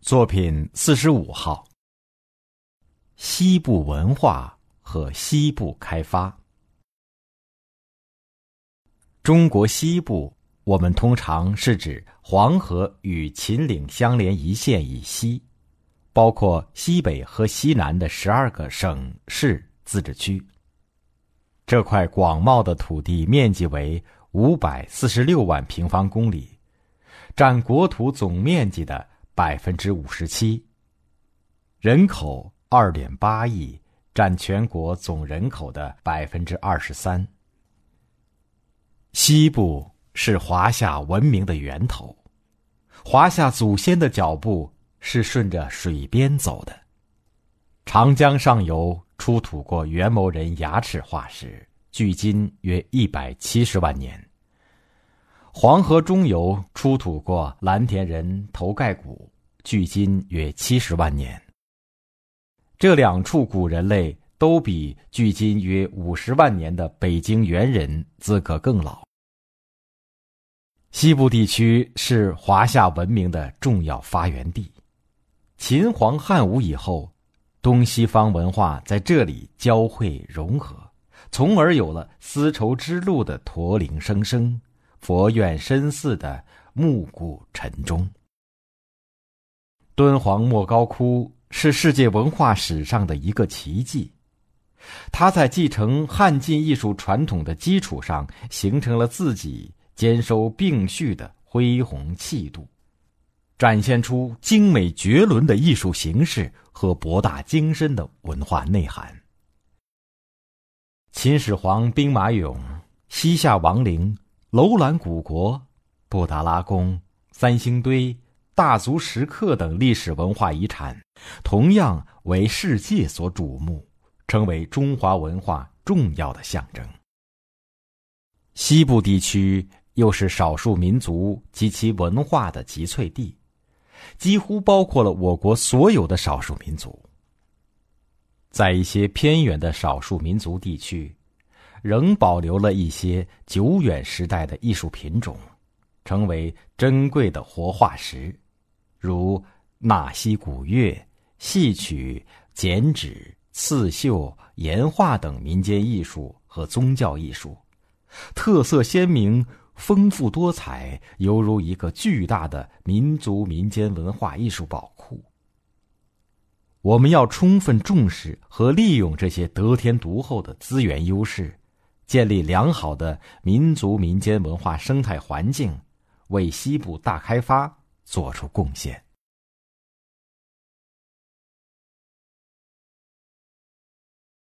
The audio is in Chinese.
作品四十五号：西部文化和西部开发。中国西部，我们通常是指黄河与秦岭相连一线以西，包括西北和西南的十二个省市自治区。这块广袤的土地面积为五百四十六万平方公里，占国土总面积的。百分之五十七，人口二点八亿，占全国总人口的百分之二十三。西部是华夏文明的源头，华夏祖先的脚步是顺着水边走的。长江上游出土过元谋人牙齿化石，距今约一百七十万年。黄河中游出土过蓝田人头盖骨，距今约七十万年。这两处古人类都比距今约五十万年的北京猿人资格更老。西部地区是华夏文明的重要发源地，秦皇汉武以后，东西方文化在这里交汇融合，从而有了丝绸之路的驼铃声声。佛院深寺的暮鼓晨钟。敦煌莫高窟是世界文化史上的一个奇迹，它在继承汉晋艺术传统的基础上，形成了自己兼收并蓄的恢宏气度，展现出精美绝伦的艺术形式和博大精深的文化内涵。秦始皇兵马俑、西夏王陵。楼兰古国、布达拉宫、三星堆、大足石刻等历史文化遗产，同样为世界所瞩目，成为中华文化重要的象征。西部地区又是少数民族及其文化的集萃地，几乎包括了我国所有的少数民族。在一些偏远的少数民族地区。仍保留了一些久远时代的艺术品种，成为珍贵的活化石，如纳西古乐、戏曲、剪纸、刺绣、岩画等民间艺术和宗教艺术，特色鲜明、丰富多彩，犹如一个巨大的民族民间文化艺术宝库。我们要充分重视和利用这些得天独厚的资源优势。建立良好的民族民间文化生态环境，为西部大开发做出贡献。